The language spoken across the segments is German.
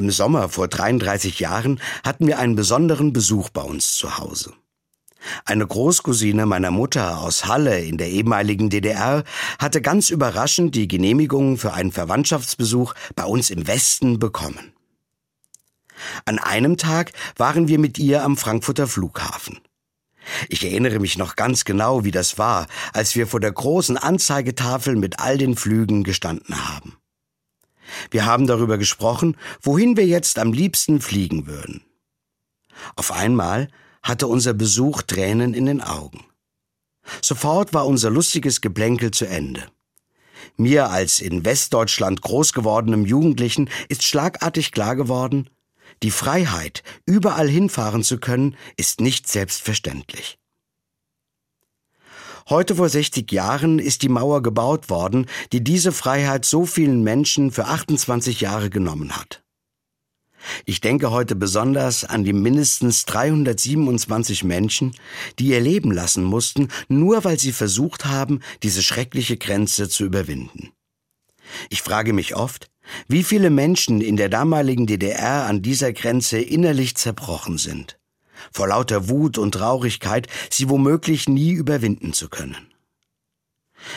Im Sommer vor 33 Jahren hatten wir einen besonderen Besuch bei uns zu Hause. Eine Großcousine meiner Mutter aus Halle in der ehemaligen DDR hatte ganz überraschend die Genehmigung für einen Verwandtschaftsbesuch bei uns im Westen bekommen. An einem Tag waren wir mit ihr am Frankfurter Flughafen. Ich erinnere mich noch ganz genau, wie das war, als wir vor der großen Anzeigetafel mit all den Flügen gestanden haben. Wir haben darüber gesprochen, wohin wir jetzt am liebsten fliegen würden. Auf einmal hatte unser Besuch Tränen in den Augen. Sofort war unser lustiges Geplänkel zu Ende. Mir als in Westdeutschland groß gewordenem Jugendlichen ist schlagartig klar geworden, die Freiheit, überall hinfahren zu können, ist nicht selbstverständlich. Heute vor 60 Jahren ist die Mauer gebaut worden, die diese Freiheit so vielen Menschen für 28 Jahre genommen hat. Ich denke heute besonders an die mindestens 327 Menschen, die ihr Leben lassen mussten, nur weil sie versucht haben, diese schreckliche Grenze zu überwinden. Ich frage mich oft, wie viele Menschen in der damaligen DDR an dieser Grenze innerlich zerbrochen sind, vor lauter Wut und Traurigkeit, sie womöglich nie überwinden zu können.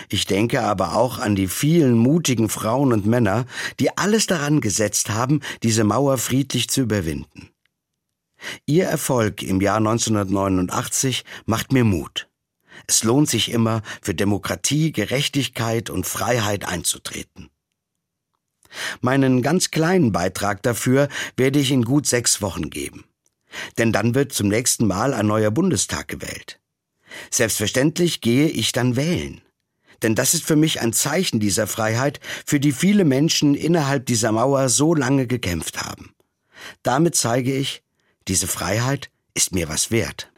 Ich denke aber auch an die vielen mutigen Frauen und Männer, die alles daran gesetzt haben, diese Mauer friedlich zu überwinden. Ihr Erfolg im Jahr 1989 macht mir Mut. Es lohnt sich immer, für Demokratie, Gerechtigkeit und Freiheit einzutreten. Meinen ganz kleinen Beitrag dafür werde ich in gut sechs Wochen geben. Denn dann wird zum nächsten Mal ein neuer Bundestag gewählt. Selbstverständlich gehe ich dann wählen. Denn das ist für mich ein Zeichen dieser Freiheit, für die viele Menschen innerhalb dieser Mauer so lange gekämpft haben. Damit zeige ich, diese Freiheit ist mir was wert.